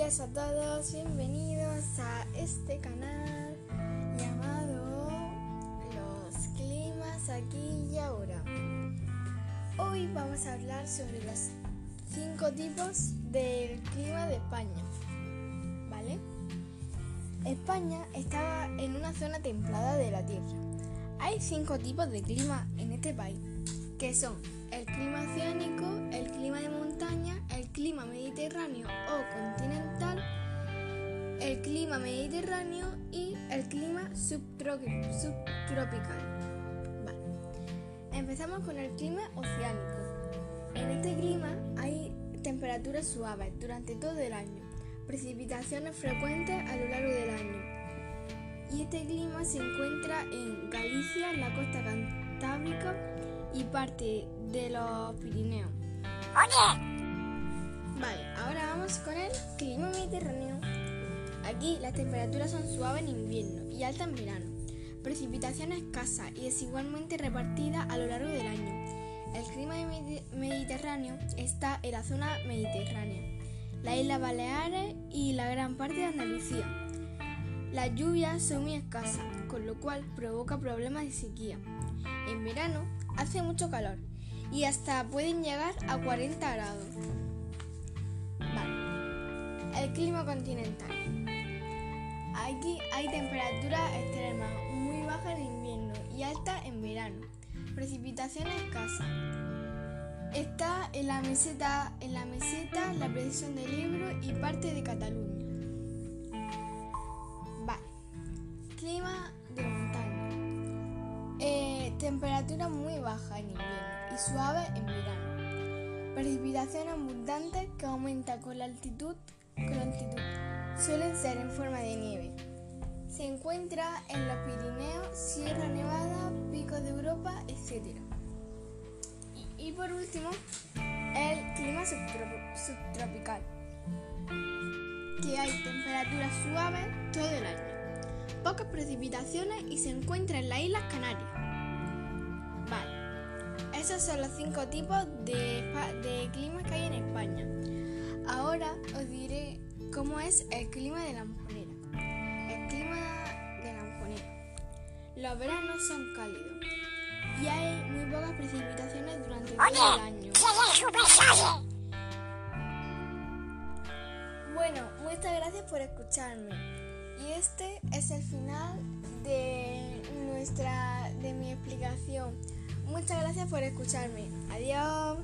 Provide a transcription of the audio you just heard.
días a todos, bienvenidos a este canal llamado Los Climas aquí y ahora. Hoy vamos a hablar sobre los cinco tipos del clima de España. ¿Vale? España está en una zona templada de la Tierra. Hay cinco tipos de clima en este país, que son el clima oceánico, el clima de montaña, el clima mediterráneo o continental, el clima mediterráneo y el clima subtropical. Empezamos con el clima oceánico. En este clima hay temperaturas suaves durante todo el año, precipitaciones frecuentes a lo largo del año. Y este clima se encuentra en Galicia, la costa cantábrica y parte de los Pirineos. Vale, vamos con el clima mediterráneo. Aquí las temperaturas son suaves en invierno y altas en verano. Precipitación escasa y desigualmente repartida a lo largo del año. El clima mediterráneo está en la zona mediterránea, la isla Baleares y la gran parte de Andalucía. Las lluvias son muy escasas, con lo cual provoca problemas de sequía. En verano hace mucho calor y hasta pueden llegar a 40 grados. El clima continental. Aquí hay temperaturas extremas, muy bajas en invierno y altas en verano. Precipitación escasa. Está en la meseta, en la meseta, la del Ebro y parte de Cataluña. Clima de montaña. Eh, temperatura muy baja en invierno y suave en verano. Precipitación abundante que aumenta con la altitud, altitud. Suelen ser en forma de nieve. Se encuentra en los Pirineos, Sierra Nevada, Picos de Europa, etc. Y, y por último, el clima subtropical, que hay temperaturas suaves todo el año, pocas precipitaciones y se encuentra en las Islas Canarias. Vale, esos son los cinco tipos de, de clima que hay en España. Ahora os diré cómo es el clima de la Amponera. El clima de la Amponera. Los veranos son cálidos y hay muy pocas precipitaciones durante todo el año. Bueno, muchas gracias por escucharme. Y este es el final de nuestra de mi explicación. Muchas gracias por escucharme. Adiós.